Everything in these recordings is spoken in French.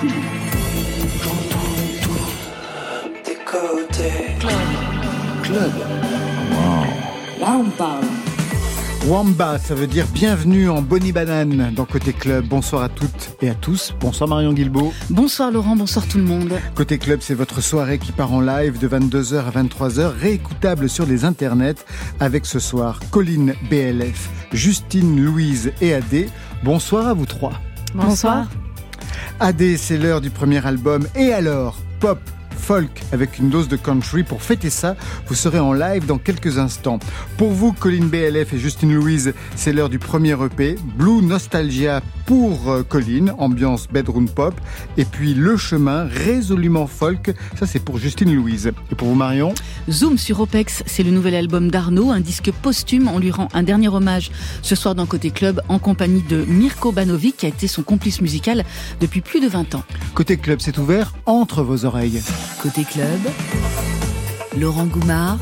tout. J'entends tout. Des côtés. Club. Club. Wow. Là, on parle. Wamba, ça veut dire bienvenue en Bonnie Banane dans Côté Club. Bonsoir à toutes et à tous. Bonsoir Marion Guilbeault. Bonsoir Laurent, bonsoir tout le monde. Côté Club, c'est votre soirée qui part en live de 22h à 23h, réécoutable sur les internets avec ce soir Colline BLF, Justine, Louise et Adé. Bonsoir à vous trois. Bonsoir. Adé, c'est l'heure du premier album. Et alors, pop, folk avec une dose de country. Pour fêter ça, vous serez en live dans quelques instants. Pour vous, Colline BLF et Justine Louise, c'est l'heure du premier EP. Blue Nostalgia pour euh, Colline, ambiance bedroom pop. Et puis Le Chemin, résolument folk. Ça, c'est pour Justine Louise. Et pour vous, Marion? Zoom sur OPEX, c'est le nouvel album d'Arnaud, un disque posthume. On lui rend un dernier hommage ce soir dans Côté Club en compagnie de Mirko Banovic, qui a été son complice musical depuis plus de 20 ans. Côté Club, c'est ouvert entre vos oreilles. Côté Club, Laurent Goumard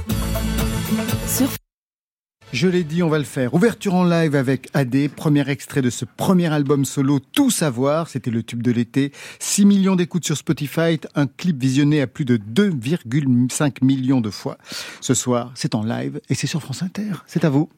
je l'ai dit, on va le faire. Ouverture en live avec AD, premier extrait de ce premier album solo Tout savoir, c'était le tube de l'été. 6 millions d'écoutes sur Spotify, un clip visionné à plus de 2,5 millions de fois. Ce soir, c'est en live et c'est sur France Inter. C'est à vous.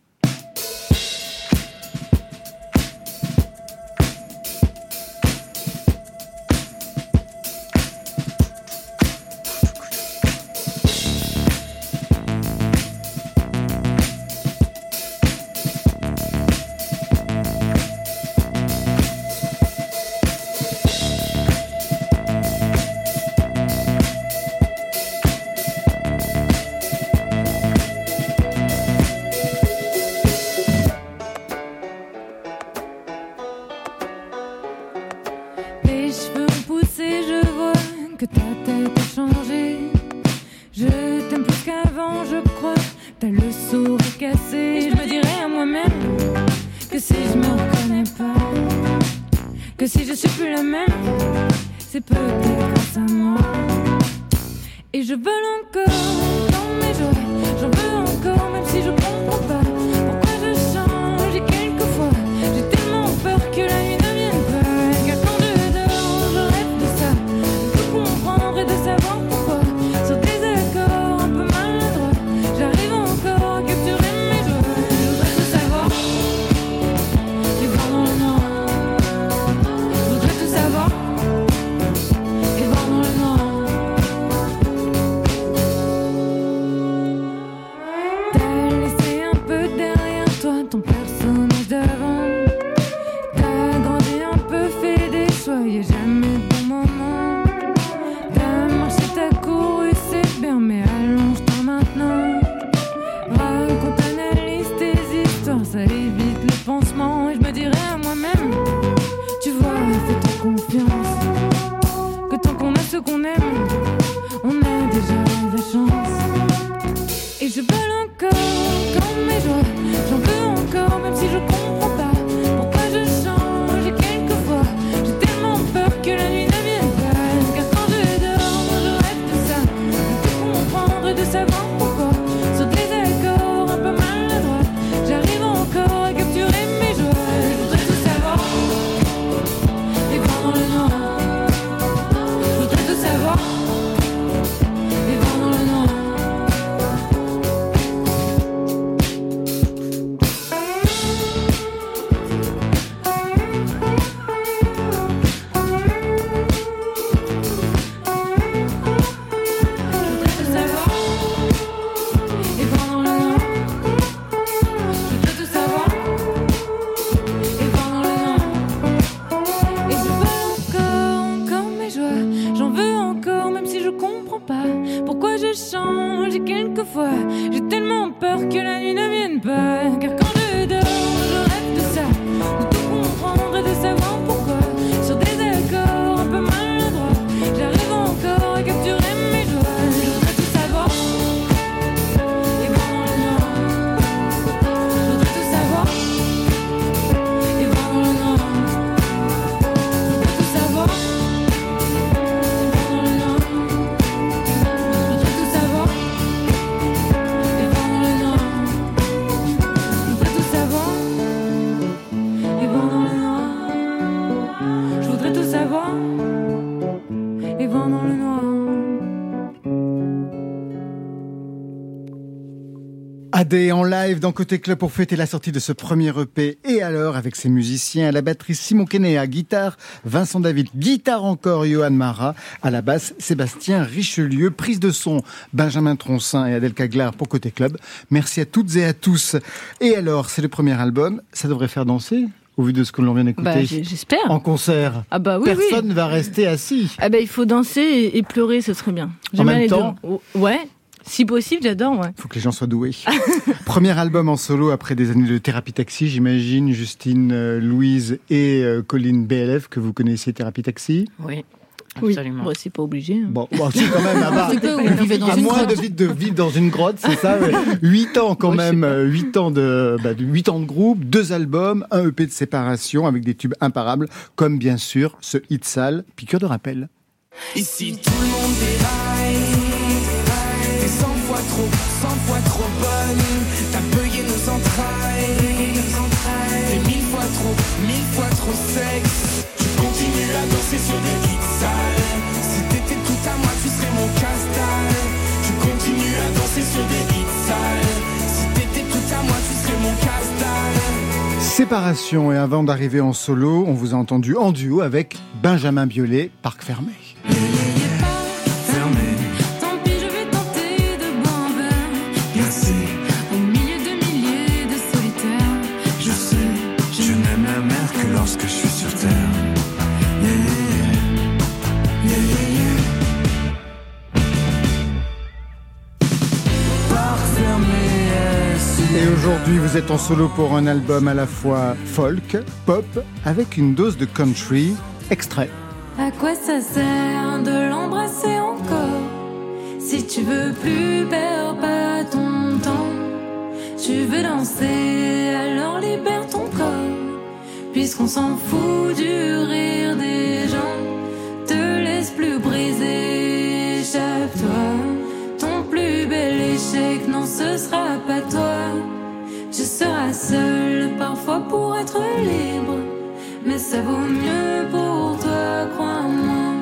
AD en live dans Côté Club pour fêter la sortie de ce premier EP et alors avec ses musiciens à la batterie Simon à guitare, Vincent David, guitare encore, Johan Marat, à la basse Sébastien Richelieu, prise de son Benjamin Troncin et Adèle Caglar pour Côté Club. Merci à toutes et à tous. Et alors, c'est le premier album, ça devrait faire danser au vu de ce que l'on vient d'écouter. Bah, j'espère. En concert. Ah bah oui, Personne ne va rester assis. Ah bah il faut danser et, pleurer, ce serait bien. En même temps. Ouais. Si possible, j'adore. Ouais. Faut que les gens soient doués. Premier album en solo après des années de thérapie taxi, j'imagine. Justine, euh, Louise et euh, Colline BLF que vous connaissez thérapie taxi? Oui. Absolument. Oui. c'est pas obligé. Hein. Bon, bon c'est quand même à, à moins de, de, vivre dans une grotte, c'est ça. 8 ans quand même, 8 ans de, bah, 8 ans de groupe, deux albums, un EP de séparation avec des tubes imparables, comme bien sûr ce hit sale, piqueur de rappel. Ici tout le monde déraille trop, cent fois trop bonne. T'as payé nos entrailles. T'es mille fois trop, mille fois trop sexe. Tu continues à danser sur des hits sales. Si t'étais tout à moi, tu serais mon castal. Tu continues à danser sur des hits sales. Si t'étais tout à moi, tu serais mon castal. Séparation et avant d'arriver en solo, on vous a entendu en duo avec Benjamin Biolay, Parc Fermé. Aujourd'hui, vous êtes en solo pour un album à la fois folk, pop, avec une dose de country. Extrait. À quoi ça sert de l'embrasser encore? Si tu veux plus, perds pas ton temps. Tu veux danser, alors libère ton corps. Puisqu'on s'en fout du rire des gens, te laisse plus briser, échappe-toi. Ton plus bel échec, non, ce sera pas toi. Tu seras seul parfois pour être libre, mais ça vaut mieux pour toi, crois-moi.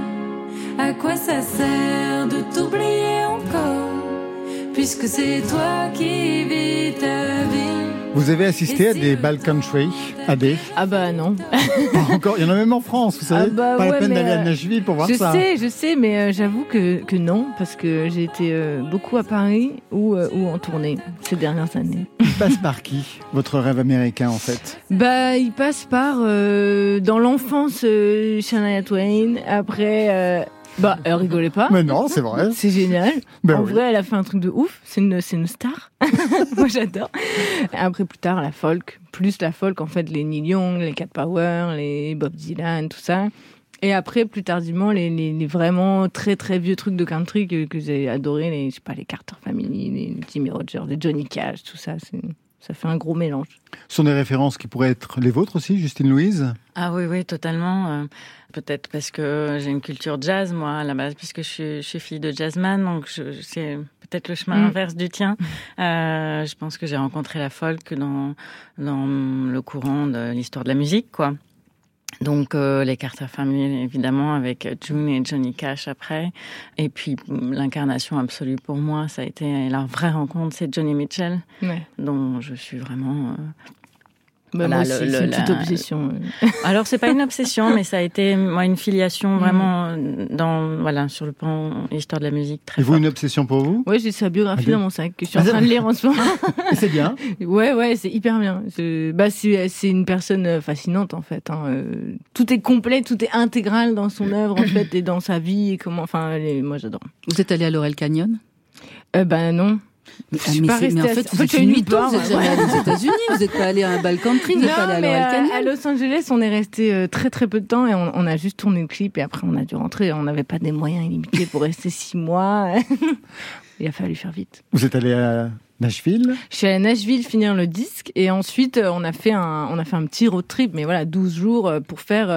À quoi ça sert de t'oublier encore, puisque c'est toi qui vis ta vie? Vous avez assisté à des bal country, à des Ah bah non. encore, il y en a même en France, vous savez. Ah bah pas la peine d'aller à euh, Nashville pour voir ça. Je sais, je sais, mais euh, j'avoue que, que non, parce que j'ai été euh, beaucoup à Paris ou, ou en tournée ces dernières années. Il passe par qui, votre rêve américain en fait? Bah, il passe par dans l'enfance Shania Twain, après bah, elle rigolait pas. Mais non, c'est vrai. C'est génial. Ben en vrai, elle a fait un truc de ouf. C'est une, c'est une star. Moi, j'adore. Après, plus tard, la folk. Plus la folk, en fait, les Neil Young, les Cat Power, les Bob Dylan, tout ça. Et après, plus tardivement, les, les, vraiment très très vieux trucs de country que, que j'ai adoré, les, je sais pas, les Carter Family, les Jimmy Rogers, les Johnny Cash, tout ça. C'est ça fait un gros mélange. Ce sont des références qui pourraient être les vôtres aussi, Justine Louise? Ah oui, oui, totalement. Euh, peut-être parce que j'ai une culture jazz, moi, à la base, puisque je suis, fille de jazzman, donc c'est peut-être le chemin mm. inverse du tien. Euh, je pense que j'ai rencontré la folk dans, dans le courant de l'histoire de la musique, quoi. Donc euh, les Carter Family évidemment avec June et Johnny Cash après. Et puis l'incarnation absolue pour moi ça a été la vraie rencontre c'est Johnny Mitchell dont je suis vraiment euh, bah, c'est une petite obsession. Alors c'est pas une obsession, mais ça a été moi une filiation mm. vraiment dans voilà sur le plan histoire de la musique. Très Et vous une obsession pour vous? Oui, j'ai sa biographie ah, dans mon sac que je suis en train de lire en ce moment. c'est bien? Ouais, ouais, c'est hyper bien. Bah c'est une personne fascinante en fait. Hein. Euh, tout est complet, tout est intégral dans son œuvre en fait et dans sa vie et comment. Enfin, moi j'adore. Vous êtes allé à Laurel Canyon? Euh, Ben non. Mais, mais, mais en fait, vous êtes une mytho, vous êtes jamais allé aux États-Unis, vous n'êtes pas allé à un bal country, vous n'êtes pas allé À Los Angeles, on est resté euh, très très peu de temps et on, on, a juste tourné le clip et après on a dû rentrer. On n'avait pas des moyens illimités pour rester six mois. Il a fallu faire vite. Vous êtes allé à Nashville Je suis allée à Nashville finir le disque et ensuite euh, on a fait un, on a fait un petit road trip, mais voilà, 12 jours euh, pour faire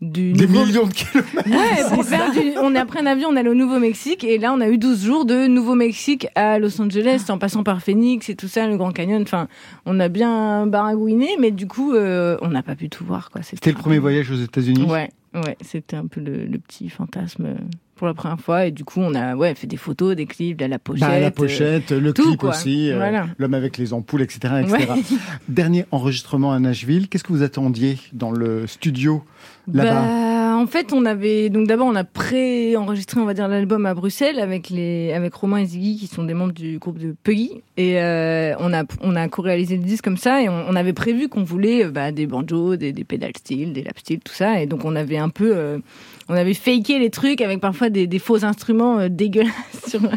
du des millions de kilomètres. Ouais, on a pris un avion, on est allé au Nouveau-Mexique et là on a eu 12 jours de Nouveau-Mexique à Los Angeles en passant par Phoenix et tout ça, le Grand Canyon. Enfin, on a bien baragouiné, mais du coup, euh, on n'a pas pu tout voir. quoi. C'était le premier voyage aux États-Unis. Ouais. Ouais, c'était un peu le, le petit fantasme euh, pour la première fois. Et du coup, on a ouais, fait des photos, des clips, de la pochette. Bah, la euh, pochette, le tout, clip quoi. aussi, euh, l'homme avec les ampoules, etc. etc. Ouais. Dernier enregistrement à Nashville, qu'est-ce que vous attendiez dans le studio là-bas? Bah, en fait, on avait donc d'abord on a pré-enregistré, on va dire l'album à Bruxelles avec les avec Romain et Ziggy qui sont des membres du groupe de Puggy et euh, on a on a co-réalisé le disque comme ça et on, avait prévu qu'on voulait euh, bah, des banjos, des, des pédales steel, des lap steel, tout ça et donc on avait un peu euh, on avait faké les trucs avec parfois des, faux instruments euh, dégueulasses vous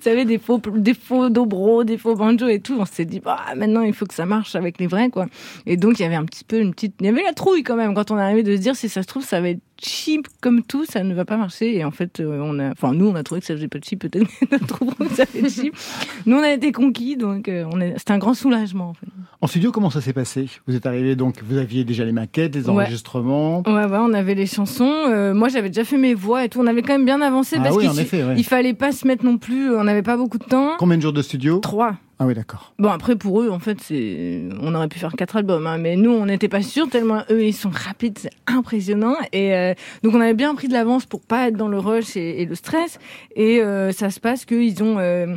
savez des faux des faux dobro, des faux banjos et tout. On s'est dit bah maintenant il faut que ça marche avec les vrais quoi. Et donc il y avait un petit peu une petite il y avait la trouille quand même quand on arrivé de se dire si ça se trouve ça va être cheap comme tout, ça ne va pas marcher. Et en fait, euh, on a, enfin, nous, on a trouvé que ça faisait pas de cheap, peut-être que d'autres trouveront que ça fait cheap. Nous, on a été conquis, donc euh, on c'était un grand soulagement, en fait. En studio, comment ça s'est passé? Vous êtes arrivé donc, vous aviez déjà les maquettes, les enregistrements. Ouais, ouais, on avait les chansons. Euh, moi, j'avais déjà fait mes voix et tout. On avait quand même bien avancé Ah parce oui, qu'il ouais. fallait pas se mettre non plus. On n'avait pas beaucoup de temps. Combien de jours de studio? Trois. Ah oui, d'accord. Bon, après, pour eux, en fait, c'est, on aurait pu faire quatre albums, hein, mais nous, on n'était pas sûrs, tellement eux, ils sont rapides, c'est impressionnant. Et euh, donc, on avait bien pris de l'avance pour pas être dans le rush et, le stress. Et euh, ça se passe qu'ils ont, euh,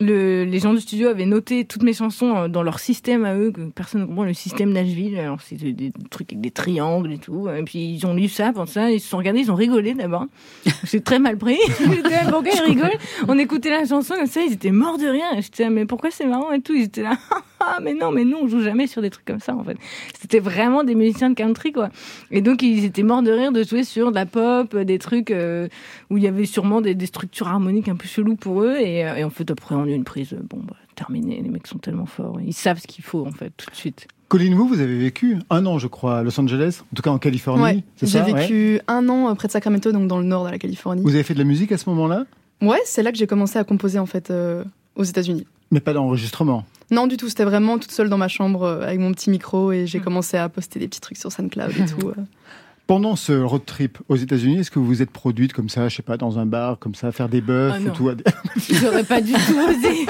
le, les gens du studio avaient noté toutes mes chansons euh, dans leur système à eux, que personne ne comprend, le système Nashville. Alors, c'était des trucs avec des triangles et tout. Et puis, ils ont lu ça, pour ça, ils se sont regardés, ils ont rigolé d'abord. C'est très mal pris. Là, pourquoi ils rigolent? On écoutait la chanson comme ça, ils étaient morts de rire. Et J'étais là, mais pourquoi c'est marrant et tout? Ils étaient là, ah, mais non, mais nous, on joue jamais sur des trucs comme ça, en fait. C'était vraiment des musiciens de country, quoi. Et donc, ils étaient morts de rire de jouer sur de la pop, euh, des trucs euh, où il y avait sûrement des, des structures harmoniques un peu cheloues pour eux. Et, euh, et en fait, après, on a eu une prise, bon, bah, terminé. Les mecs sont tellement forts. Ils savent ce qu'il faut, en fait, tout de suite. Colline, vous, vous avez vécu un an, je crois, à Los Angeles, en tout cas en Californie, Ouais, c'est j'ai ouais vécu un an près de Sacramento, donc dans le nord de la Californie. Vous avez fait de la musique à ce moment-là? Ouais, c'est là que j'ai commencé à composer en fait euh, aux États-Unis. Mais pas d'enregistrement? Non, du tout, c'était vraiment toute seule dans ma chambre euh, avec mon petit micro et j'ai commencé à poster des petits trucs sur SoundCloud et tout. euh. Pendant ce road trip aux États-Unis, est-ce que vous vous êtes produite comme ça, je sais pas, dans un bar, comme ça, à faire des bœufs Ah ou tout J'aurais pas du tout osé.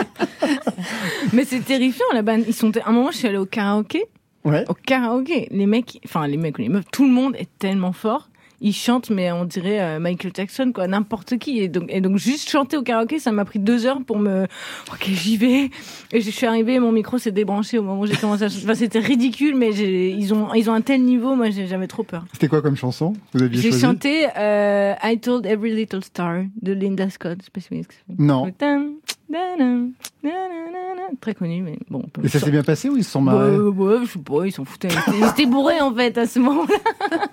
mais c'est terrifiant, là-bas. Ils sont, à un moment, je suis allée au karaoké. Ouais. Au karaoké, les mecs, enfin les mecs ou les meufs, tout le monde est tellement fort. Ils chantent, mais on dirait euh, Michael Jackson, quoi, n'importe qui. Et donc, et donc, juste chanter au karaoké, ça m'a pris deux heures pour me. Ok, j'y vais. Et je suis arrivée, mon micro s'est débranché au moment où j'ai commencé à. Enfin, c'était ridicule, mais ils ont, ils ont un tel niveau, moi, j'ai- j'avais trop peur. C'était quoi comme chanson Vous aviez J'ai chanté euh, I Told Every Little Star de Linda Scott. Je sais pas si vous. Non. Très connu, mais bon. on peut- Et ça s'est bien passé ou ils se sont Bah, marrés euh, ouais, je sais pas, ils s'en foutaient. Ils étaient- bourrés en fait à ce moment-là.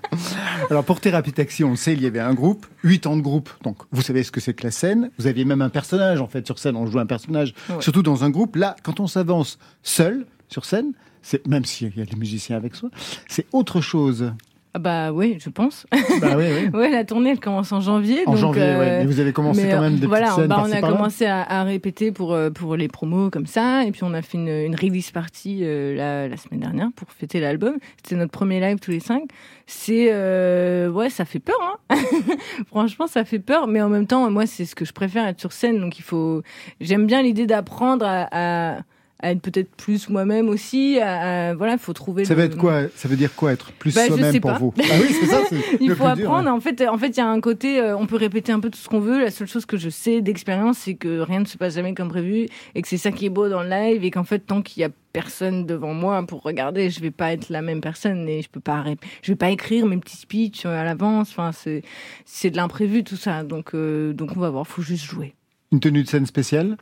Alors pour Thérapie Taxi, on le sait, il y avait un groupe, huit ans de groupe. Donc vous savez ce que c'est que la scène. Vous aviez même un personnage en fait sur scène. On joue un personnage, Ouais. surtout dans un groupe. Là, quand on s'avance seul sur scène, c'est même s'il y a des musiciens avec soi, c'est autre chose. Ah bah oui, je pense. bah oui, oui. ouais, la tournée elle commence en janvier. En donc, janvier, euh, ouais. Mais vous avez commencé mais, quand même euh, des voilà, scènes bah, on a commencé à, à répéter pour euh, pour les promos comme ça, et puis on a fait une, une release party euh, la, la semaine dernière pour fêter l'album. C'était notre premier live tous les cinq. C'est euh, ouais, ça fait peur. Hein Franchement, ça fait peur, mais en même temps, moi, c'est ce que je préfère être sur scène. Donc il faut. J'aime bien l'idée d'apprendre à, à, à être peut-être plus moi-même aussi. À, à- voilà, faut trouver. Ça le- va être quoi Ça veut dire quoi être plus Bah, soi-même pour pas. vous? Ah oui, c'est ça. Il faut dur, apprendre. ouais. En fait, en fait, il y a un côté, euh, on peut répéter un peu tout ce qu'on veut. La seule chose que je sais d'expérience, c'est que rien ne se passe jamais comme prévu et que c'est ça qui est beau dans le live et qu'en fait, tant qu'il y a personne devant moi pour regarder, je vais pas être la même personne et je peux pas, je vais pas écrire mes petits speeches euh, à l'avance. Enfin, c'est, c'est de l'imprévu tout ça. Donc, euh, donc on va voir. Faut juste jouer. Une tenue de scène spéciale?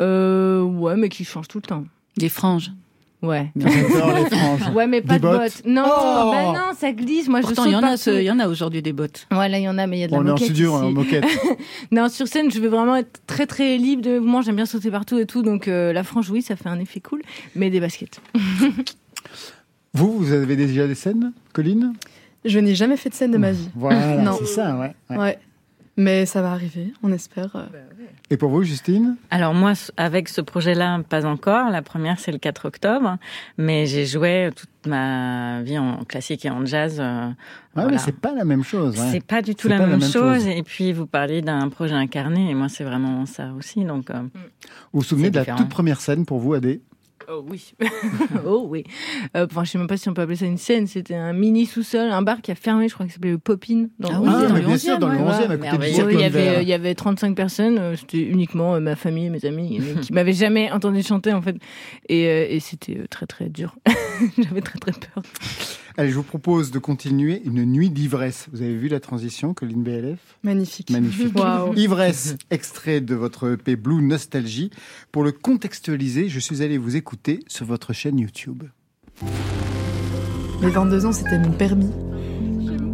Euh, ouais, mais qui change tout le temps. Des franges. Ouais. J'adore les franges. Ouais, mais pas Des de bottes. bottes. Non, Oh bah non, ça glisse. Moi, Pourtant, je il y saute en a, il y en a aujourd'hui des bottes. Ouais, là, il y en a, mais il y a de la On est en moquette studio, ici. en moquette. Non, sur scène, je veux vraiment être très très libre de mouvement. J'aime bien sauter partout et tout. Donc euh, la frange, oui, ça fait un effet cool. Mais des baskets. Vous, vous avez déjà des scènes, Colline? Je n'ai jamais fait de scène de ma vie. Voilà, c'est ça, ouais. ouais. Ouais. Mais ça va arriver, on espère. euh. Et pour vous, Justine? Alors moi, avec ce projet-là, pas encore. La première, c'est le 4 octobre. Mais j'ai joué toute ma vie en classique et en jazz. euh, Ah, voilà. mais c'est pas la même chose. ouais. C'est pas du tout la pas même, la même chose. chose. Et puis, vous parlez d'un projet incarné. Et moi, c'est vraiment ça aussi. Donc, euh, Vous vous souvenez de la différent. toute première scène pour vous, Adé? Oh oui. oh oui. Euh, enfin, je sais même pas si on peut appeler ça une scène. C'était un mini sous-sol, un bar qui a fermé, je crois que s'appelait le Popin. Dans Ah le oui, Ah, dans le bien sûr, 11e, dans le ouais. 11e, à côté du il y avait, il y avait 35 personnes. euh, C'était uniquement euh, ma famille et mes amis qui m'avaient jamais entendu chanter en fait. Et, euh, et c'était euh, très très dur. J'avais très très peur. Allez, je vous propose de continuer une nuit d'ivresse. Vous avez vu la transition, Colline BLF Magnifique. Magnifique. Ivresse, extrait de votre EP Blue Nostalgie. Pour le contextualiser, je suis allé vous écouter sur votre chaîne YouTube. Mes 22 ans, c'était mon permis.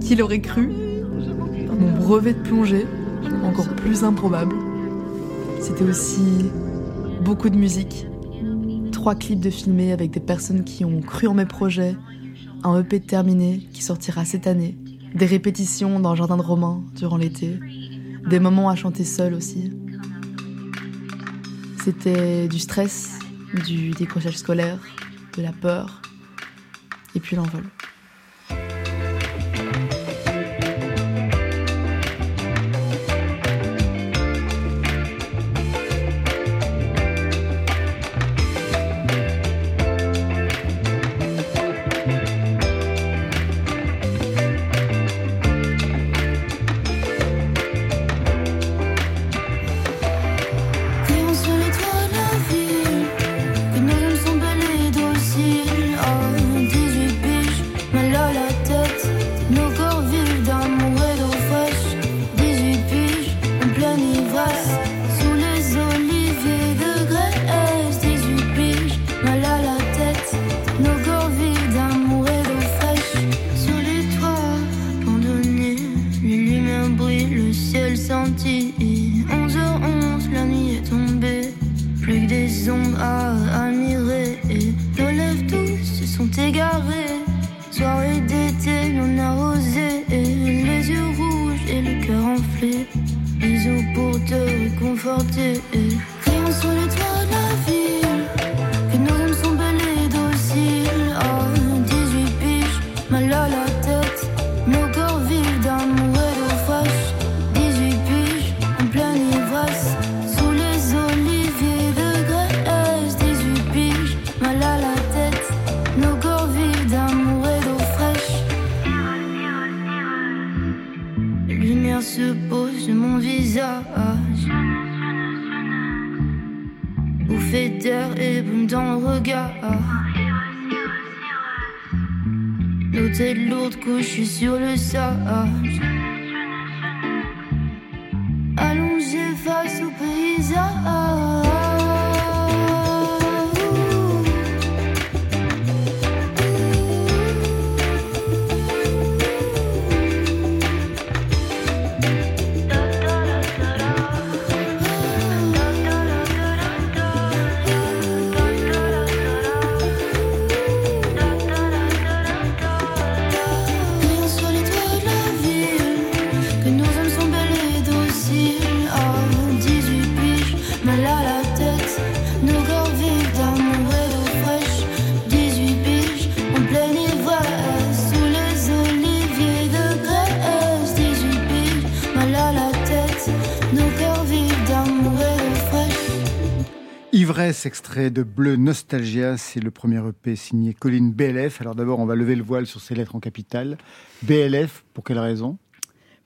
Qui l'aurait cru Mon brevet de plongée, encore plus improbable. C'était aussi beaucoup de musique. Trois clips de filmés avec des personnes qui ont cru en mes projets. Un EP terminé qui sortira cette année. Des répétitions dans le jardin de Romain durant l'été. Des moments à chanter seul aussi. C'était du stress, du décrochage scolaire, de la peur, et puis l'envol. Réconforter. Crions sur les toits lourdes couchées sur le sage. Extrait de Bleu Nostalgia, c'est le premier EP signé Colline BLF. Alors d'abord, on va lever le voile sur ces lettres en capitale. BLF, pour quelle raison?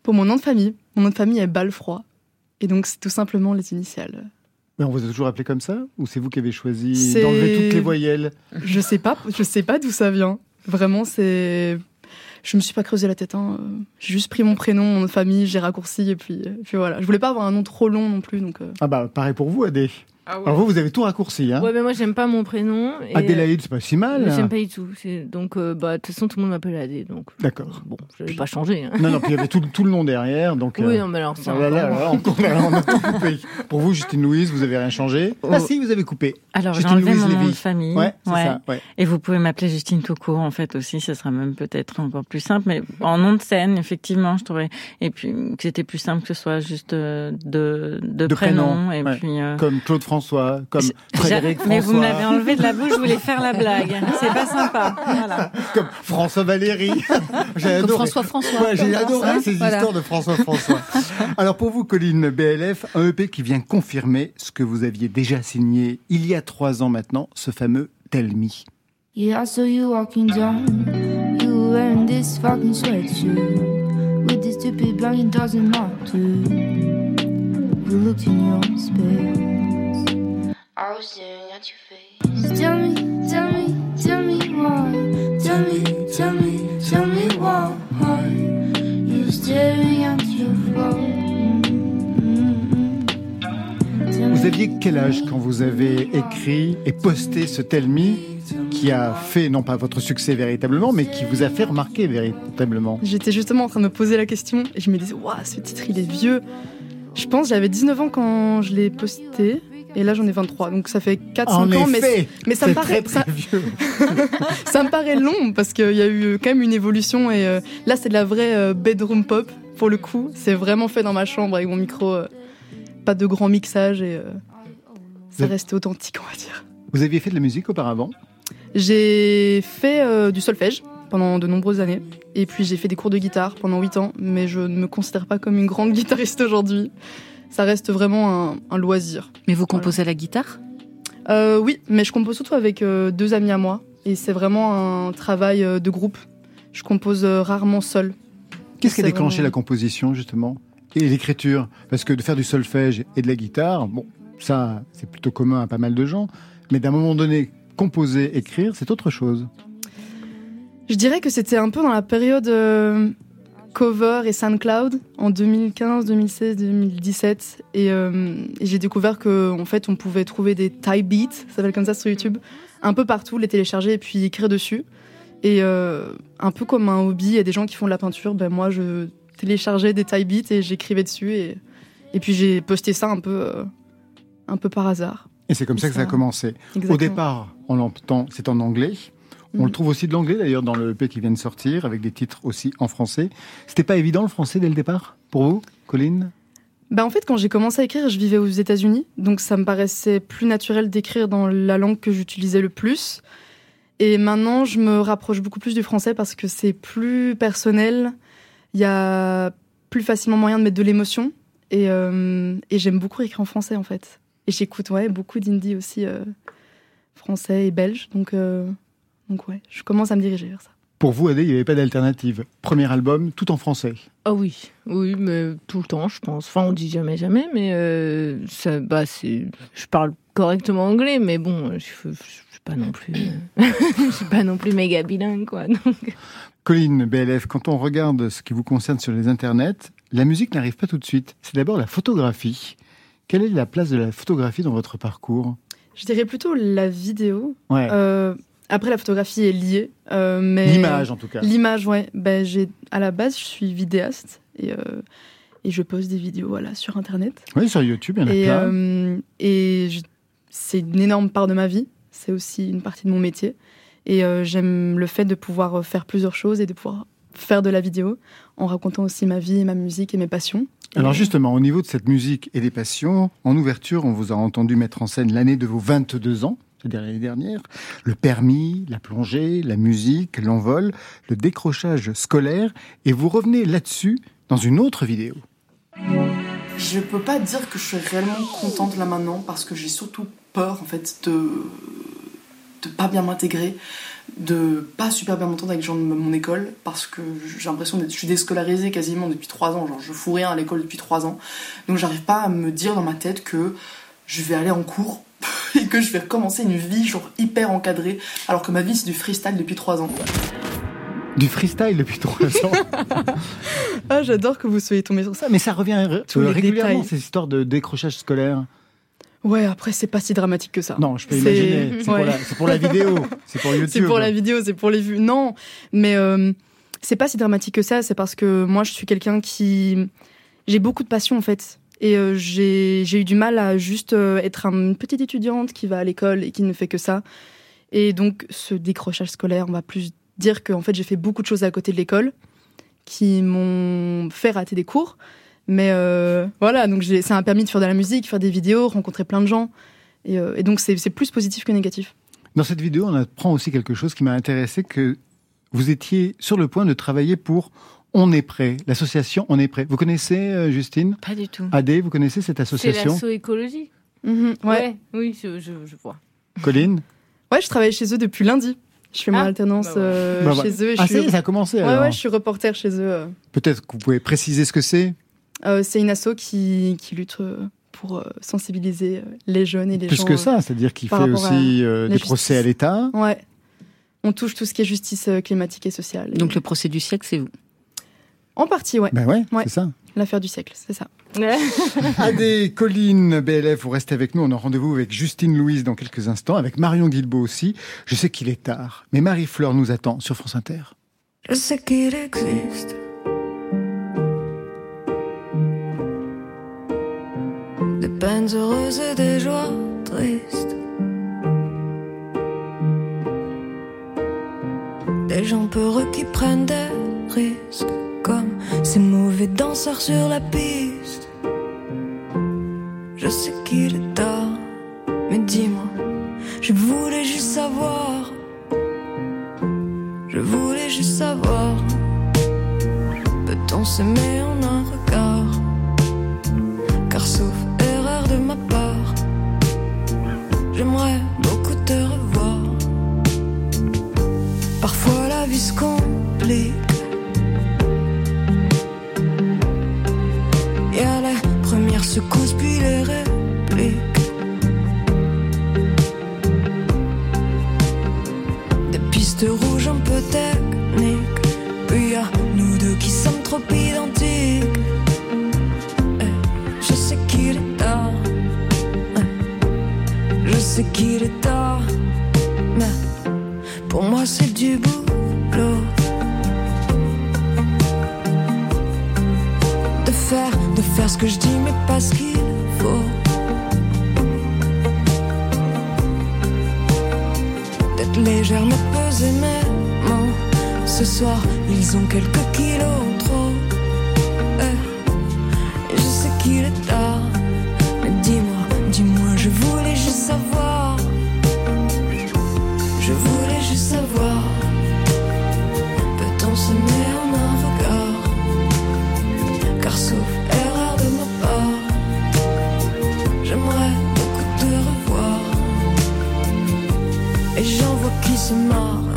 Pour mon nom de famille, mon nom de famille est Balfroid. Et donc, c'est tout simplement les initiales. Mais on vous a toujours appelé comme ça? Ou c'est vous qui avez choisi d'enlever toutes les voyelles? Je sais pas, je sais pas d'où ça vient. Vraiment, c'est. Je me suis pas creusé la tête. Hein. J'ai juste pris mon prénom, mon nom de famille, j'ai raccourci et puis, puis voilà. Je voulais pas avoir un nom trop long non plus, donc. euh, Ah bah, pareil pour vous, Adé. Alors vous, vous avez tout raccourci. Hein Ouais, mais moi j'aime pas mon prénom. Et, Adélaïde, c'est pas si mal. euh, J'aime pas du tout. Donc, euh, bah, de toute façon, tout le monde m'appelle Adé. Donc, D'accord. bon, je vais pas changer. hein. Non, non, puis il y avait tout, tout le nom derrière. Donc, Oui, euh, non, mais alors, c'est ah là là, encore- là, encore, on a tout coupé. Pour vous, Justine Louise, vous avez rien changé? Ah si, vous avez coupé. Alors, j'ai Justine enlevé Louise mon nom Lévy. de famille. Ouais, c'est ça. Ouais. Et vous pouvez m'appeler Justine tout court, en fait, aussi. Ça sera même peut-être encore plus simple. Mais en nom de scène, effectivement, je trouvais. Et puis, que c'était plus simple que ce soit juste euh, de, de, De prénom, prénom. Et ouais. puis, euh, Comme Claude François, comme Frédéric François. Mais vous me l'avez enlevé de la bouche, je voulais faire la blague. C'est pas sympa. Voilà. Comme François Valéry. J'ai adoré. François François. Ouais, j'ai adoré ces histoires de François François. Alors pour vous, Colline BLF, un EP qui vient confirmer ce que vous aviez déjà signé il y a trois ans maintenant, ce fameux Tell Me. Yeah, I saw you walking down. You wearing this fucking sweatshirt with this stupid blanket doesn't matter. You looked in your space. I was staring at your face. Tell me, tell me, tell me why. Tell me, tell me, tell me why. You staring at your phone. Vous aviez quel âge quand vous avez écrit et posté ce Tell Me qui a fait, non pas votre succès véritablement, mais qui vous a fait remarquer véritablement? J'étais justement en train de me poser la question et je me disais, waouh, ce titre il est vieux. Je pense j'avais 19 ans quand je l'ai posté. Et là, j'en ai 23, donc ça fait 4-5 En ans, mais, effet, mais ça me paraît très, très ça, vieux. ça me paraît long parce qu'il y a eu quand même une évolution et euh, là, c'est de la vraie euh, bedroom pop pour le coup. C'est vraiment fait dans ma chambre avec mon micro, euh, pas de grand mixage et euh, ça reste authentique, on va dire. Vous aviez fait de la musique auparavant? J'ai fait euh, du solfège pendant de nombreuses années. Et puis j'ai fait des cours de guitare pendant 8 ans, mais je ne me considère pas comme une grande guitariste aujourd'hui. Ça reste vraiment un, un loisir. Mais vous composez à la guitare? Euh, oui, mais je compose surtout avec euh, deux amis à moi. Et c'est vraiment un travail euh, de groupe. Je compose euh, rarement seul. Qu'est-ce qui a déclenché vraiment- la composition, justement? Et l'écriture? Parce que de faire du solfège et de la guitare, bon, ça, c'est plutôt commun à pas mal de gens. Mais d'un moment donné, composer, écrire, c'est autre chose. Je dirais que c'était un peu dans la période euh, cover et SoundCloud en 2015, 2016, 2017 et, euh, et j'ai découvert que en fait on pouvait trouver des type beats, ça s'appelle comme ça sur YouTube, un peu partout, les télécharger et puis écrire dessus. Et euh, un peu comme un hobby, il y a des gens qui font de la peinture, ben moi je téléchargeais des type beats et j'écrivais dessus et, et puis j'ai posté ça un peu euh, un peu par hasard. Et c'est comme ça que ça a commencé. Au départ, on l'entend, c'est en anglais. On le trouve aussi de l'anglais d'ailleurs dans le EP qui vient de sortir, avec des titres aussi en français. C'était pas évident le français dès le départ pour vous, Colline? Bah en fait, quand j'ai commencé à écrire, je vivais aux États-Unis, donc ça me paraissait plus naturel d'écrire dans la langue que j'utilisais le plus. Et maintenant, je me rapproche beaucoup plus du français parce que c'est plus personnel. Il y a plus facilement moyen de mettre de l'émotion. Et, euh, j'aime beaucoup écrire en français en fait. Et j'écoute ouais, beaucoup d'indie aussi euh, français et belge. Donc, euh, donc ouais, je commence à me diriger vers ça. Pour vous, Adé, il n'y avait pas d'alternative. Premier album, tout en français. Ah oui, oui, mais tout le temps, je pense. Enfin, on dit jamais, jamais, mais euh, ça, bah, c'est, je parle correctement anglais, mais bon, je, je suis pas non plus, euh, je suis pas non plus méga bilingue, quoi. Donc, Colline, BLF, quand on regarde ce qui vous concerne sur les internets, la musique n'arrive pas tout de suite. C'est d'abord la photographie. Quelle est la place de la photographie dans votre parcours? Je dirais plutôt la vidéo. Ouais. Euh, après, la photographie est liée, euh, mais L'image en tout cas. L'image, ouais. Ben, j'ai à la base, je suis vidéaste et euh, et je poste des vidéos, voilà, sur internet. Oui, sur YouTube, il y en a Et plein. euh, et je- c'est une énorme part de ma vie. C'est aussi une partie de mon métier. Et j'aime le fait de pouvoir faire plusieurs choses et de pouvoir faire de la vidéo en racontant aussi ma vie, ma musique et mes passions. Alors justement, au niveau de cette musique et des passions, en ouverture, on vous a entendu mettre en scène l'année de vos 22 ans, l'année dernière, le permis, la plongée, la musique, l'envol, le décrochage scolaire, et vous revenez là-dessus dans une autre vidéo. Je peux pas dire que je suis réellement contente là maintenant parce que j'ai surtout peur en fait de de pas bien m'intégrer, de pas super bien m'entendre avec les gens de mon école parce que j'ai l'impression d'être je suis déscolarisée quasiment depuis trois ans, genre je fous rien à l'école depuis trois ans. Donc j'arrive pas à me dire dans ma tête que je vais aller en cours et que je vais recommencer une vie genre hyper encadrée alors que ma vie c'est du freestyle depuis trois ans. Du freestyle depuis trois ans. Ah, j'adore que vous soyez tombé sur ça. Mais ça revient Tous les régulièrement, détails. ces histoires de décrochage scolaire. Ouais, après, c'est pas si dramatique que ça. Non, je peux C'est- imaginer. C'est pour, ouais. la- c'est pour la vidéo, c'est pour YouTube. C'est pour la vidéo, c'est pour les vues. Non, mais euh, c'est pas si dramatique que ça. C'est parce que moi, je suis quelqu'un qui. J'ai beaucoup de passion, en fait. Et euh, j'ai eu du mal à juste euh, être une petite étudiante qui va à l'école et qui ne fait que ça. Et donc, ce décrochage scolaire, on va plus dire que en fait, j'ai fait beaucoup de choses à côté de l'école qui m'ont fait rater des cours. Mais euh, voilà, donc ça m'a permis de faire de la musique, faire des vidéos, rencontrer plein de gens. Et donc c'est plus positif que négatif. Dans cette vidéo, on apprend aussi quelque chose qui m'a intéressé, que vous étiez sur le point de travailler pour On est prêt, l'association On est prêt. Vous connaissez, Justine? Pas du tout. Adé, vous connaissez cette association? C'est l'asso écologie Mhm, ouais. ouais. Oui, je, je, je vois. Colline? Ouais, je travaille chez eux depuis lundi. Je fais Ah, mon alternance bah euh, Bah chez eux. Et Ah, je suis... ça a commencé Ouais, alors. ouais, je suis reporter chez eux. euh. Peut-être que vous pouvez préciser ce que c'est? Euh, c'est une asso qui, qui lutte euh, pour euh, sensibiliser euh, les jeunes et les Plus gens. que euh, ça, c'est-à-dire qu'il fait aussi euh, des justice. procès à l'État. Ouais. On touche tout ce qui est justice euh, climatique et sociale. Et- Donc le procès du siècle, c'est vous? En partie, ouais. Ben ouais, Ouais. c'est ça. L'affaire du siècle, c'est ça. Adé, Colline, BLF, vous restez avec nous. On a rendez-vous avec Justine Louise dans quelques instants, avec Marion Guilbault aussi. Je sais qu'il est tard, mais Marie-Fleur nous attend sur France Inter. Je sais qu'il existe des peines heureuses et des joies tristes. Des gens peureux qui prennent des risques, comme ces mauvais danseurs sur la piste. Je sais qu'il est tard, mais dis-moi, je voulais juste savoir. Je voulais juste savoir Peut-on s'aimer en un j'en vois qui se marrent.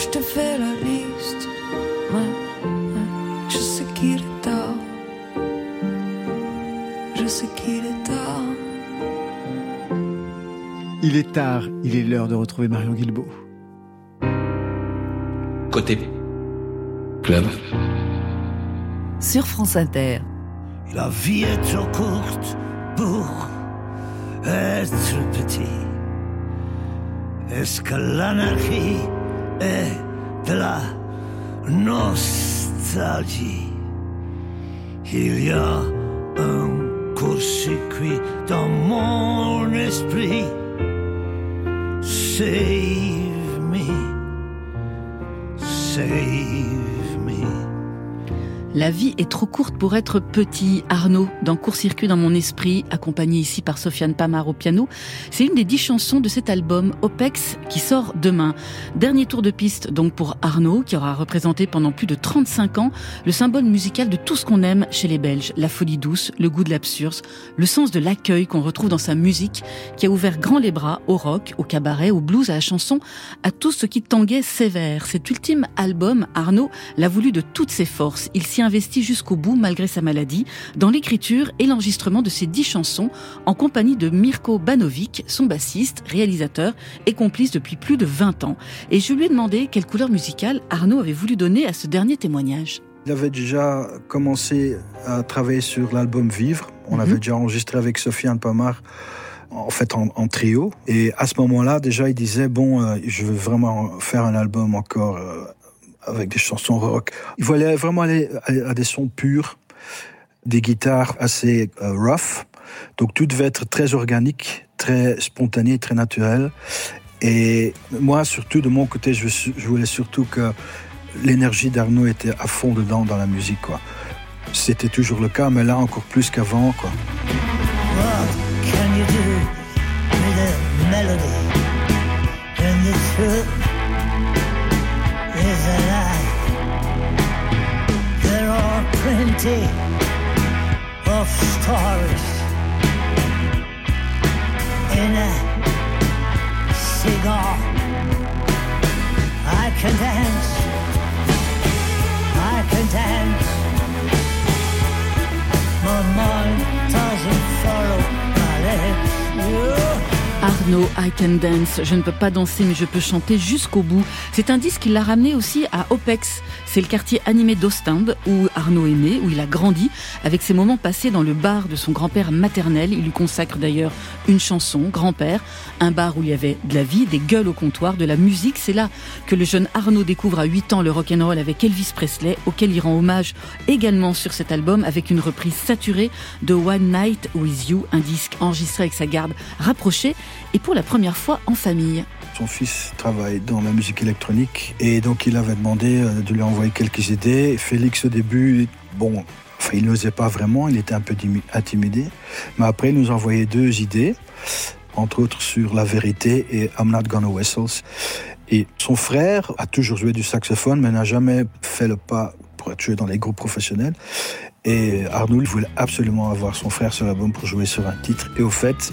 Je te fais la liste. Ouais, ouais. Je sais qu'il est tard. Je sais qu'il est tard. Il est tard, il est l'heure de retrouver Marion Guilbault. Côté club. Sur France Inter. La vie est trop courte pour être petit. Est-ce que l'anarchie est de la nostalgie Il y a un court-circuit dans mon esprit. Save me, save. La vie est trop courte pour être petit. Arnaud, dans Court-circuit dans mon esprit, accompagné ici par Sofiane Pamar au piano, c'est une des dix chansons de cet album OPEX qui sort demain. Dernier tour de piste donc pour Arnaud, qui aura représenté pendant plus de 35 ans le symbole musical de tout ce qu'on aime chez les Belges. La folie douce, le goût de l'absurde, le sens de l'accueil qu'on retrouve dans sa musique, qui a ouvert grand les bras au rock, au cabaret, au blues, à la chanson, à tout ce qui tanguait sévère. Cet ultime album, Arnaud l'a voulu de toutes ses forces. Il s'y investi jusqu'au bout malgré sa maladie dans l'écriture et l'enregistrement de ses dix chansons en compagnie de Mirko Banovic, son bassiste, réalisateur et complice depuis plus de 20 ans. Et je lui ai demandé quelle couleur musicale Arnaud avait voulu donner à ce dernier témoignage. Il avait déjà commencé à travailler sur l'album Vivre. On Mhm. avait déjà enregistré avec Sofiane Pamar en fait en, en trio. Et à ce moment-là, déjà, il disait, bon, euh, je veux vraiment faire un album encore euh, avec des chansons rock. Il voulait vraiment aller à, des sons purs, des guitares assez euh, rough. Donc tout devait être très organique, très spontané, très naturel. Et moi, surtout de mon côté, je, voulais surtout que l'énergie d'Arnaud était à fond dedans dans la musique. C'était toujours le cas, mais là encore plus qu'avant. Plenty of stories in a cigar. I can Arnaud, I Can Dance. Je ne peux pas danser, mais je peux chanter jusqu'au bout. C'est un disque qui l'a ramené aussi à OPEX. C'est le quartier animé d'Ostende, où Arnaud est né, où il a grandi, avec ses moments passés dans le bar de son grand-père maternel. Il lui consacre d'ailleurs une chanson, Grand-père, un bar où il y avait de la vie, des gueules au comptoir, de la musique. C'est là que le jeune Arnaud découvre à 8 ans le rock'n'roll avec Elvis Presley, auquel il rend hommage également sur cet album avec une reprise saturée de One Night With You, un disque enregistré avec sa garde rapprochée et pour la première fois en famille. Son fils travaille dans la musique électronique et donc il avait demandé euh, de lui envoyer quelques idées. Félix au début, bon, enfin il n'osait pas vraiment, il était un peu intimidé, mais après il nous a envoyé deux idées, entre autres sur La Vérité et I'm Not Gonna Whistles. Et son frère a toujours joué du saxophone, mais n'a jamais fait le pas pour être joué dans les groupes professionnels. Et Arnold voulait absolument avoir son frère sur l'album pour jouer sur un titre. Et au fait,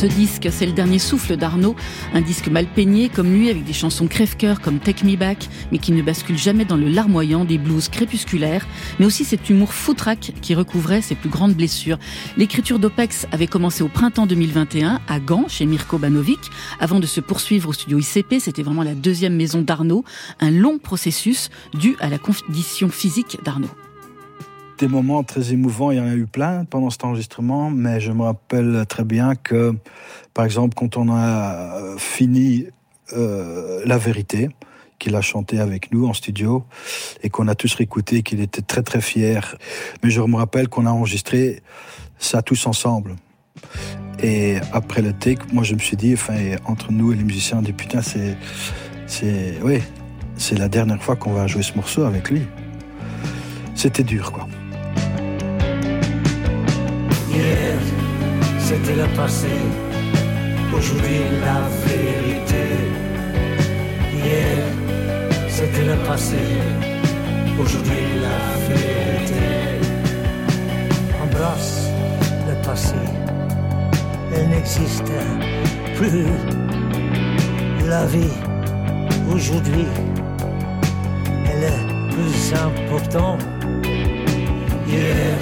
Ce disque, c'est le dernier souffle d'Arnaud, un disque mal peigné comme lui, avec des chansons crève-cœur comme Take Me Back, mais qui ne bascule jamais dans le larmoyant des blues crépusculaires, mais aussi cet humour foutraque qui recouvrait ses plus grandes blessures. L'écriture d'Opex avait commencé au printemps 2021 à Gand, chez Mirko Banovic, avant de se poursuivre au studio ICP. C'était vraiment la deuxième maison d'Arnaud, un long processus dû à la condition physique d'Arnaud. Des moments très émouvants, il y en a eu plein pendant cet enregistrement, mais je me rappelle très bien que, par exemple, quand on a fini euh, La Vérité, qu'il a chanté avec nous en studio et qu'on a tous réécouté, qu'il était très très fier. Mais je me rappelle qu'on a enregistré ça tous ensemble. Et après le take, moi je me suis dit, enfin, entre nous et les musiciens, on dit putain, c'est, c'est, oui, c'est la dernière fois qu'on va jouer ce morceau avec lui. C'était dur, quoi. C'était le passé. Aujourd'hui, la vérité. Hier, c'était le passé. Aujourd'hui, la vérité. Embrasse le passé. Elle n'existe plus. La vie, aujourd'hui, elle est plus importante. Hier,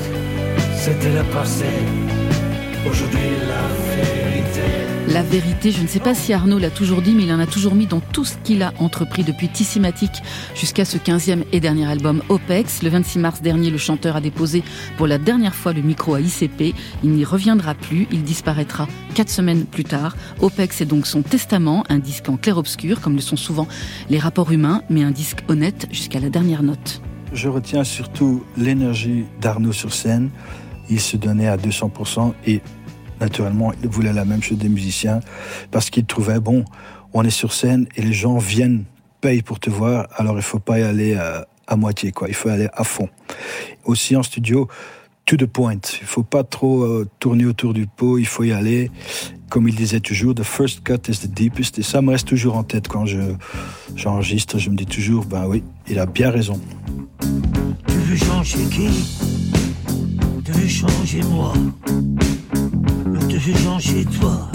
c'était le passé. Aujourd'hui la vérité. La vérité, je ne sais pas si Arnaud l'a toujours dit, mais il en a toujours mis dans tout ce qu'il a entrepris depuis Tissimatic jusqu'à ce 15e et dernier album OPEX. Le 26 mars dernier, le chanteur a déposé pour la dernière fois le micro à ICP. Il n'y reviendra plus, il disparaîtra quatre semaines plus tard. OPEX est donc son testament, un disque en clair-obscur, comme le sont souvent les rapports humains, mais un disque honnête jusqu'à la dernière note. Je retiens surtout l'énergie d'Arnaud sur scène. Il se donnait à 200% et naturellement, il voulait la même chose des musiciens parce qu'il trouvait, bon, on est sur scène et les gens viennent, payent pour te voir, alors il faut pas y aller à, à moitié, quoi. Il faut aller à fond. Aussi en studio, to the point. Il faut pas trop euh, tourner autour du pot, il faut y aller. Comme il disait toujours, the first cut is the deepest. Et ça me reste toujours en tête quand je, j'enregistre. Je me dis toujours, ben oui, il a bien raison. Tu veux changer qui? Tu veux changer moi Ou tu veux changer toi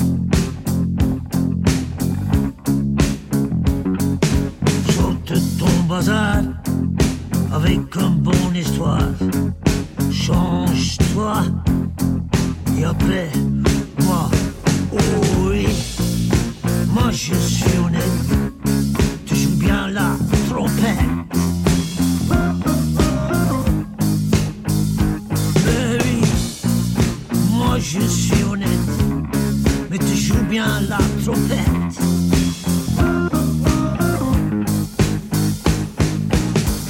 Sorte ton bazar avec une bonne histoire. Change-toi et après moi. Oh oui, moi je suis honnête. Tu joues bien la trompette. Je suis honnête, mais tu joues bien la trompette.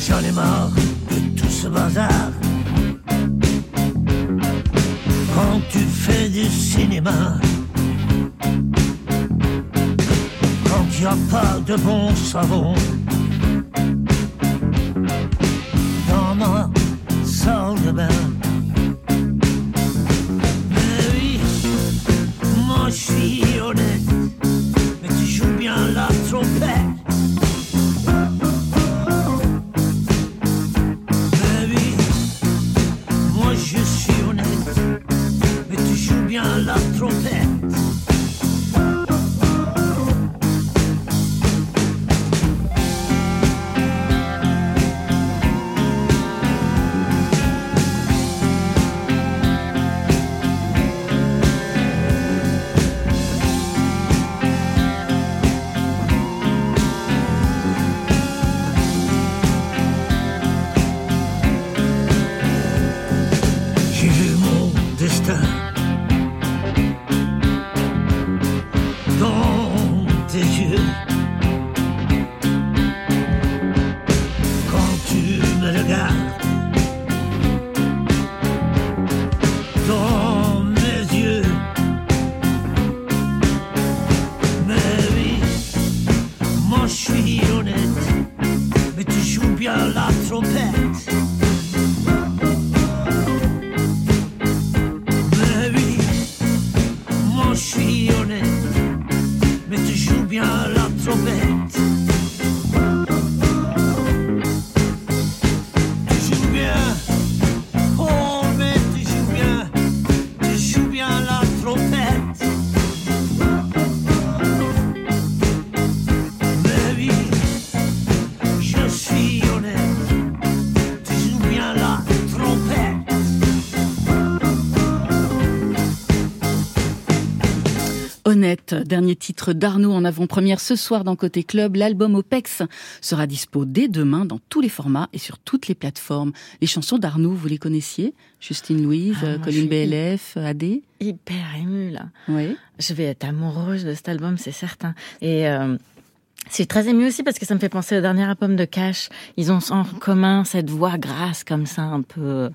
J'en ai marre de tout ce bazar. Quand tu fais du cinéma, quand n'y a pas de bon savon, Dernier titre d'Arnaud en avant-première ce soir dans Côté Club. L'album OPEX sera dispo dès demain dans tous les formats et sur toutes les plateformes. Les chansons d'Arnaud, vous les connaissiez? Justine Louise, Ah, suis BLF, AD Hyper émue là. Oui. Je vais être amoureuse de cet album, c'est certain. Et euh, je suis très émue aussi parce que ça me fait penser au dernier album de Cash. Ils ont en commun cette voix grasse comme ça, un peu.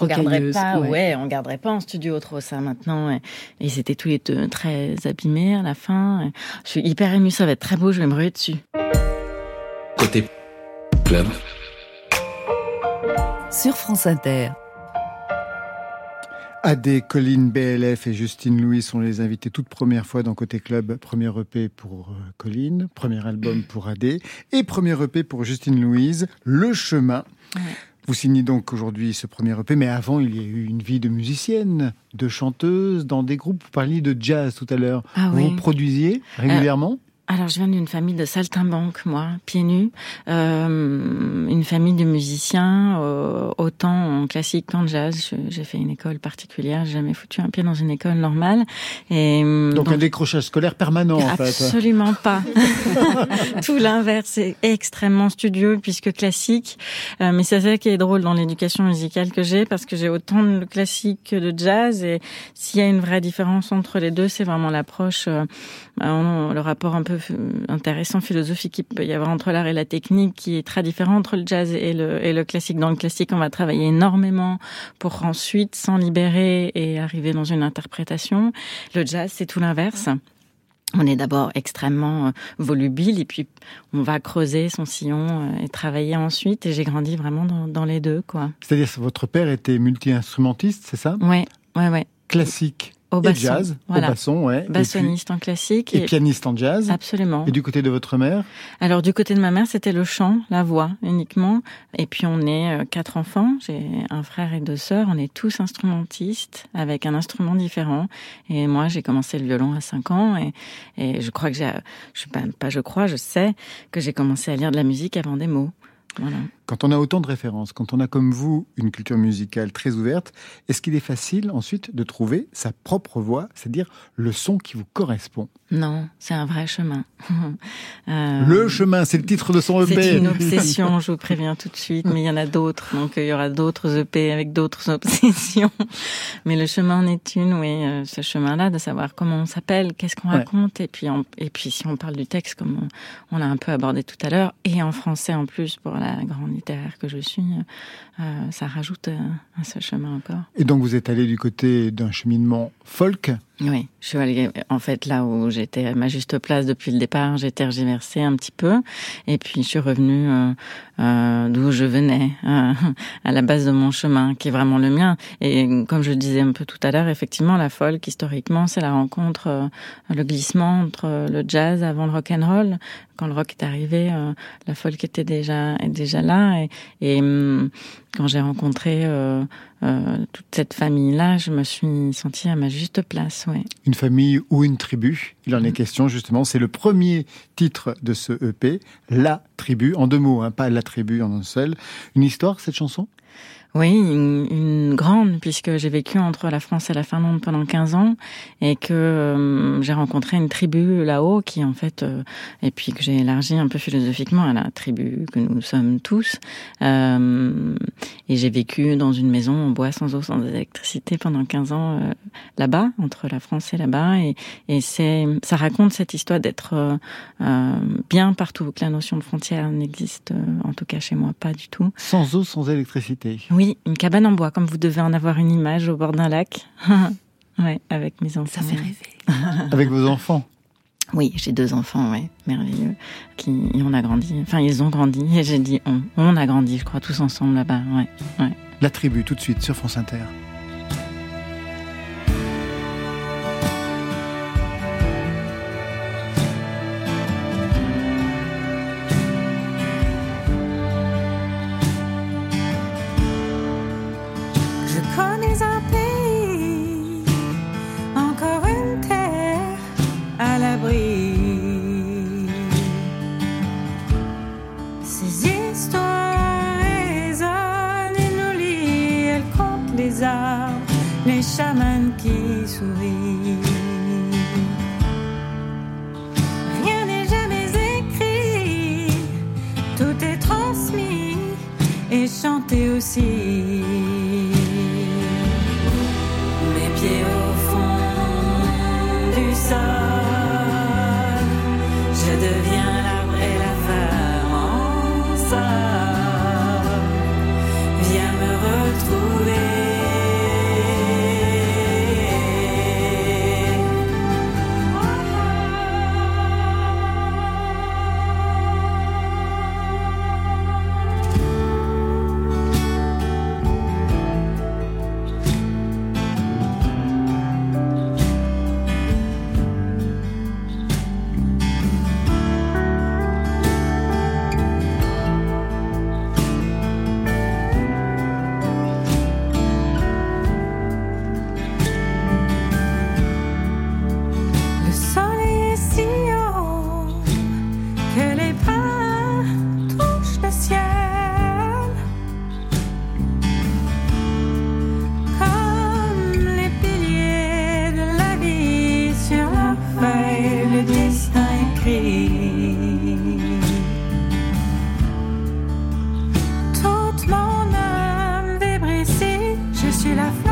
On garderait pas, ouais. ouais. on garderait pas en studio trop ça maintenant. Et ils étaient tous les deux très abîmés à la fin. Je suis hyper émue, ça va être très beau, je vais me ruer dessus. Côté club. Sur France Inter. AD, Colline, BLF et Justine Louis sont les invités toute première fois dans Côté Club. Premier EP pour euh, Colline, premier album pour AD et premier EP pour Justine Louise, Le Chemin. Vous signez donc aujourd'hui ce premier EP, mais avant, il y a eu une vie de musicienne, de chanteuse, dans des groupes. Vous parliez de jazz tout à l'heure. Ah vous oui. vous produisiez régulièrement? Alors, je viens d'une famille de saltimbanques, moi, pieds nus. Euh, une famille de musiciens, euh, autant en classique qu'en jazz. J'ai fait une école particulière, j'ai jamais foutu un pied dans une école normale. Et, euh, donc, un décrochage scolaire permanent, en fait. Absolument pas. Tout l'inverse, c'est extrêmement studieux puisque classique. Euh, mais c'est ça qui est drôle dans l'éducation musicale que j'ai parce que j'ai autant de classique que de jazz. Et s'il y a une vraie différence entre les deux, c'est vraiment l'approche, euh, le rapport un peu intéressant philosophique qu'il peut y avoir entre l'art et la technique qui est très différent entre le jazz et le, et le classique. Dans le classique, on va travailler énormément pour ensuite s'en libérer et arriver dans une interprétation. Le jazz, c'est tout l'inverse. On est d'abord extrêmement euh, volubile et puis on va creuser son sillon euh, et travailler ensuite. Et j'ai grandi vraiment dans, dans les deux, quoi. C'est-à-dire que votre père était multi-instrumentiste, c'est ça? Ouais, ouais, ouais. Classique au basson, jazz, voilà. au basson, ouais. Bassoniste en classique. Et, pianiste en jazz. Absolument. Et du côté de votre mère? Alors du côté de ma mère, c'était le chant, la voix uniquement. Et puis on est euh, quatre enfants. J'ai un frère et deux sœurs. On est tous instrumentistes avec un instrument différent. Et moi, j'ai commencé le violon à cinq ans. Et, et je crois que j'ai, je pas, pas je crois, je sais que j'ai commencé à lire de la musique avant des mots. Voilà. Quand on a autant de références, quand on a comme vous une culture musicale très ouverte, est-ce qu'il est facile ensuite de trouver sa propre voix, c'est-à-dire le son qui vous correspond? Non, c'est un vrai chemin. euh, le chemin, c'est le titre de son EP. C'est une obsession, je vous préviens tout de suite, mais il y en a d'autres, donc il y aura d'autres EP avec d'autres obsessions. Mais le chemin en est une, oui, euh, ce chemin-là, de savoir comment on s'appelle, qu'est-ce qu'on raconte, et puis, et puis si on parle du texte, comme on, on l'a un peu abordé tout à l'heure, et en français en plus pour la grande que je suis, euh, ça rajoute euh, à ce chemin encore. Et donc vous êtes allé du côté d'un cheminement folk oui, je suis allée, en fait, là où j'étais à ma juste place depuis le départ, j'ai tergiversé un petit peu. Et puis, je suis revenue euh, euh d'où je venais, euh, à la base de mon chemin, qui est vraiment le mien. Et comme je disais un peu tout à l'heure, effectivement, la folk, historiquement, c'est la rencontre, euh, le glissement entre le jazz avant le rock and roll. Quand le rock est arrivé, la folk était déjà, est déjà là. Et, et hum, quand j'ai rencontré euh, toute cette famille-là, je me suis sentie à ma juste place. Ouais. Une famille ou une tribu, il en est mm. question justement. C'est le premier titre de ce EP, La Tribu, en deux mots, hein, pas La Tribu en un seul. Une histoire, cette chanson? Oui, une, grande, puisque j'ai vécu entre la France et la Finlande pendant 15 ans et que euh, j'ai rencontré une tribu là-haut qui, en fait, euh, et puis que j'ai élargi un peu philosophiquement à la tribu que nous sommes tous. Euh, et j'ai vécu dans une maison en bois, sans eau, sans électricité pendant 15 ans là-bas, entre la France et là-bas. Et, et c'est, ça raconte cette histoire d'être bien partout, que la notion de frontière n'existe, en tout cas chez moi, pas du tout. Sans eau, sans électricité. Oui, oui, une cabane en bois, comme vous devez en avoir une image au bord d'un lac. ouais, avec mes enfants. Ça fait rêver. avec vos enfants oui, j'ai deux enfants, ouais, merveilleux, qui on a grandi. Enfin, ils ont grandi et j'ai dit on, on a grandi, je crois, tous ensemble là-bas. Ouais, ouais. La tribu, tout de suite sur France Inter. Suis la folle,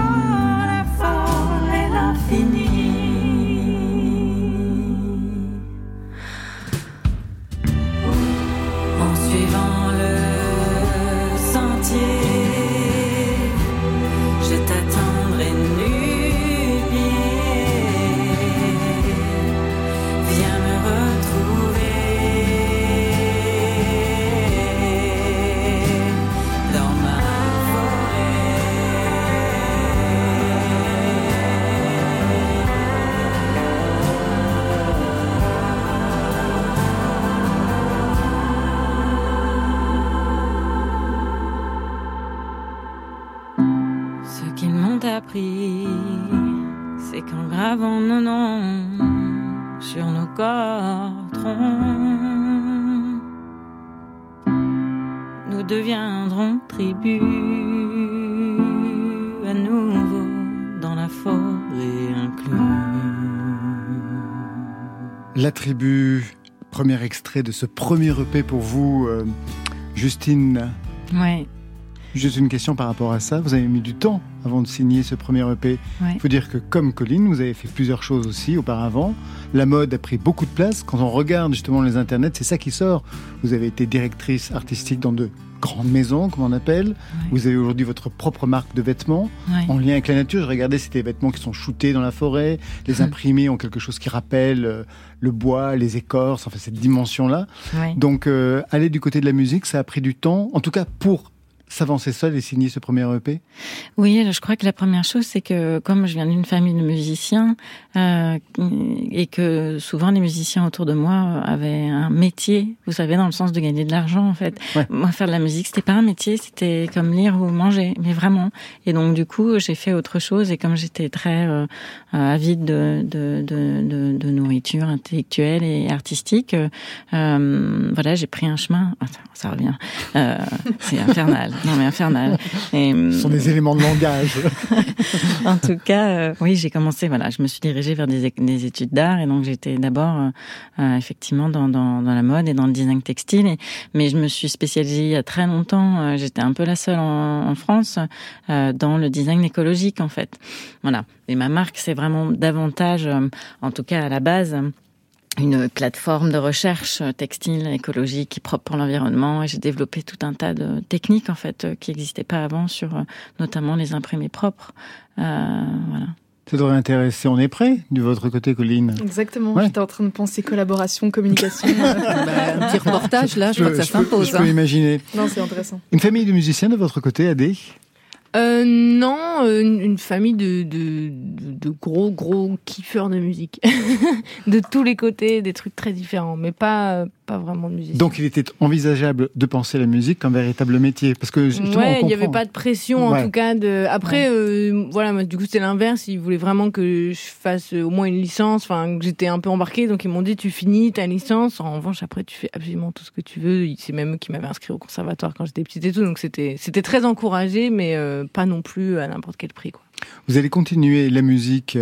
La tribu, premier extrait de ce premier EP pour vous, euh, Justine. Ouais. Juste une question par rapport à ça. Vous avez mis du temps avant de signer ce premier EP. Ouais. Il faut dire que comme Colline, vous avez fait plusieurs choses aussi auparavant. La mode a pris beaucoup de place. Quand on regarde justement les internets, c'est ça qui sort. Vous avez été directrice artistique dans de grandes maisons, comme on appelle. Vous avez aujourd'hui votre propre marque de vêtements Ouais. en lien avec la nature. Je regardais, c'était des vêtements qui sont shootés dans la forêt. Les imprimés ont quelque chose qui rappelle euh, le bois, les écorces, enfin cette dimension-là. Ouais. Donc euh, aller du côté de la musique, ça a pris du temps. En tout cas pour s'avancer seul et signer ce premier EP. Oui, je crois que la première chose, c'est que comme je viens d'une famille de musiciens euh, et que souvent les musiciens autour de moi avaient un métier, vous savez, dans le sens de gagner de l'argent en fait. Ouais. Moi, faire de la musique, c'était pas un métier, c'était comme lire ou manger, mais vraiment. Et donc du coup, j'ai fait autre chose et comme j'étais très euh, euh, avide de, de, de, de, nourriture intellectuelle et artistique, euh, euh, voilà, j'ai pris un chemin. Attends, ça revient. Euh, c'est infernal. Non mais infernal. Et, Ce sont des éléments de langage. en tout cas, euh, oui, j'ai commencé. Voilà, je me suis dirigée vers des, études d'art et donc j'étais d'abord euh, euh, effectivement dans, dans, dans la mode et dans le design textile. Et, mais je me suis spécialisée il y a très longtemps. euh, j'étais un peu la seule en, en France dans le design écologique en fait. Voilà. Et ma marque, c'est vraiment davantage, en tout cas à la base une plateforme de recherche textile écologique propre pour l'environnement et j'ai développé tout un tas de techniques en fait euh, qui n'existaient pas avant sur euh, notamment les imprimés propres. Euh, voilà. Ça devrait intéresser. On est prêt de votre côté, Colline? Exactement. Ouais. J'étais en train de penser collaboration, communication. Bah, un petit reportage là, je, crois que ça je peux- s'impose. Je peux hein. imaginer. non, c'est intéressant. Une famille de musiciens de votre côté, Adé? Euh, non, euh, une, famille de, de, de, gros, gros kiffeurs de musique. de tous les côtés, des trucs très différents, mais pas, pas vraiment de musique. Donc il était envisageable de penser la musique comme véritable métier. Parce que Ouais, il n'y avait pas de pression en Ouais. tout cas. De... Après, euh, voilà, moi, du coup c'était l'inverse. Ils voulaient vraiment que je fasse euh, au moins une licence, enfin que j'étais un peu embarquée. Donc ils m'ont dit tu finis ta licence. En revanche, après tu fais absolument tout ce que tu veux. C'est même eux qui m'avaient inscrit au conservatoire quand j'étais petite et tout. Donc c'était c'était très encouragé, mais euh, pas non plus à n'importe quel prix. Vous allez continuer la musique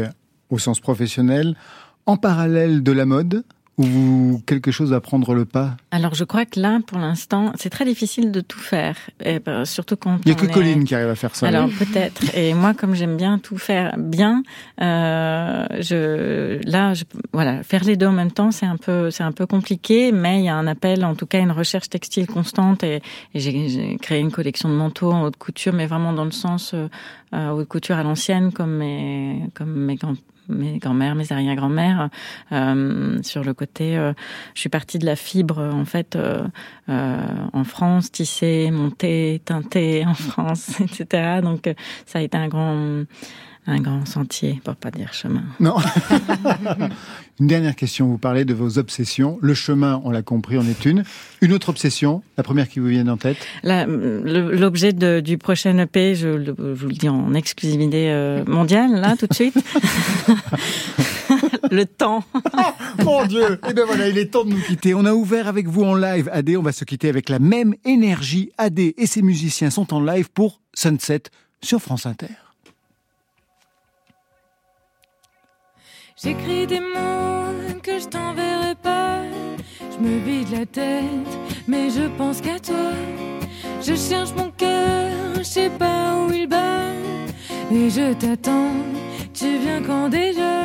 au sens professionnel en parallèle de la mode ou quelque chose va prendre le pas? Alors je crois que là, pour l'instant, c'est très difficile de tout faire, et, ben, surtout quand Il n'y a que est- Colline qui arrive à faire ça. Alors peut-être. Et moi, comme j'aime bien tout faire bien, euh, je là, je, voilà, faire les deux en même temps, c'est un peu, c'est un peu compliqué. Mais il y a un appel, en tout cas, une recherche textile constante. Et, et j'ai j'ai créé une collection de manteaux en haute couture, mais vraiment dans le sens euh, euh, haute couture à l'ancienne, comme mes, comme mes grands mes grand-mères, mes arrière-grand-mères, euh, sur le côté, euh, je suis partie de la fibre en fait euh, euh, en France, tissée, montée, teintée en France, etc. Donc ça a été un grand un grand sentier, pour pas dire chemin. Non. une dernière question. Vous parlez de vos obsessions. Le chemin, on l'a compris, en est une. Une autre obsession, la première qui vous vient en tête? L'objet du prochain EP, je, vous le dis en exclusivité euh, mondiale, là, tout de suite. le temps. Mon Dieu Et bien voilà, il est temps de nous quitter. On a ouvert avec vous en live. Adé, on va se quitter avec la même énergie. Adé et ses musiciens sont en live pour Sunset sur France Inter. J'écris des mots que je t'enverrai pas. Je me vide la tête, mais je pense qu'à toi. Je cherche mon cœur, je sais pas où il bat. et je t'attends. Tu viens quand déjà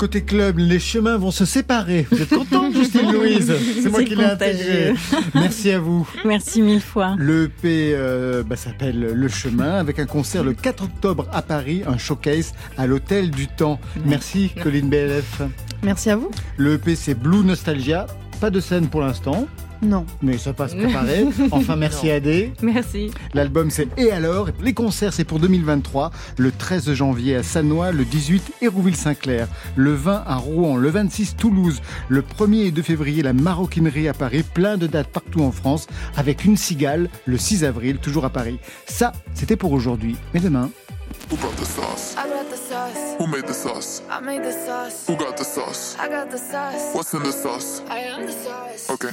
Côté club, les chemins vont se séparer. Vous êtes contente, Justine Louise C'est moi qui l'ai intégré. Merci à vous. Merci mille fois. Le EP euh, bah, s'appelle Le Chemin, avec un concert le 4 octobre à Paris, un showcase à l'Hôtel du Temps. Merci, Colline BLF. Merci à vous. Le EP, c'est Blue Nostalgia. Pas de scène pour l'instant, Non. mais ça passe préparé. Enfin, merci Adé. Merci. L'album c'est Et alors? Les concerts c'est pour 2023, le 13 janvier à Sannois, le 18 Hérouville-Saint-Clair, le 20 à Rouen, le 26 Toulouse, le 1er et 2 février la maroquinerie à Paris, plein de dates partout en France, avec une cigale le 6 avril, toujours à Paris. Ça, c'était pour aujourd'hui, mais demain... Who brought the sauce? I brought the sauce. Who made the sauce? I made the sauce. Who got the sauce? I got the sauce. What's in the sauce? I am the sauce. Okay.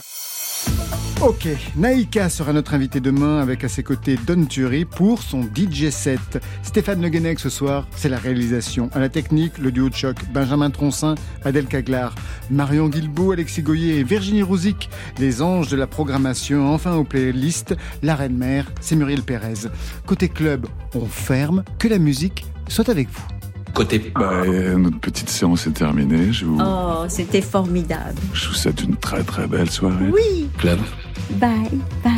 Ok, Naïka sera notre invité demain avec à ses côtés Don Turi pour son DJ set. Stéphane Le Guenec ce soir, c'est la réalisation. À la technique, le duo de choc, Benjamin Troncin, Adèle Caglar, Marion Guilbault, Alexis Goyer et Virginie Rouzic, les anges de la programmation. Enfin aux playlists, la reine mère, c'est Muriel Pérez. Côté club, on ferme, que la musique soit avec vous. Côté Bah, euh, notre petite séance est terminée. Je vous, Oh, c'était formidable. je vous souhaite une très très belle soirée. Oui. club. Bye, bye.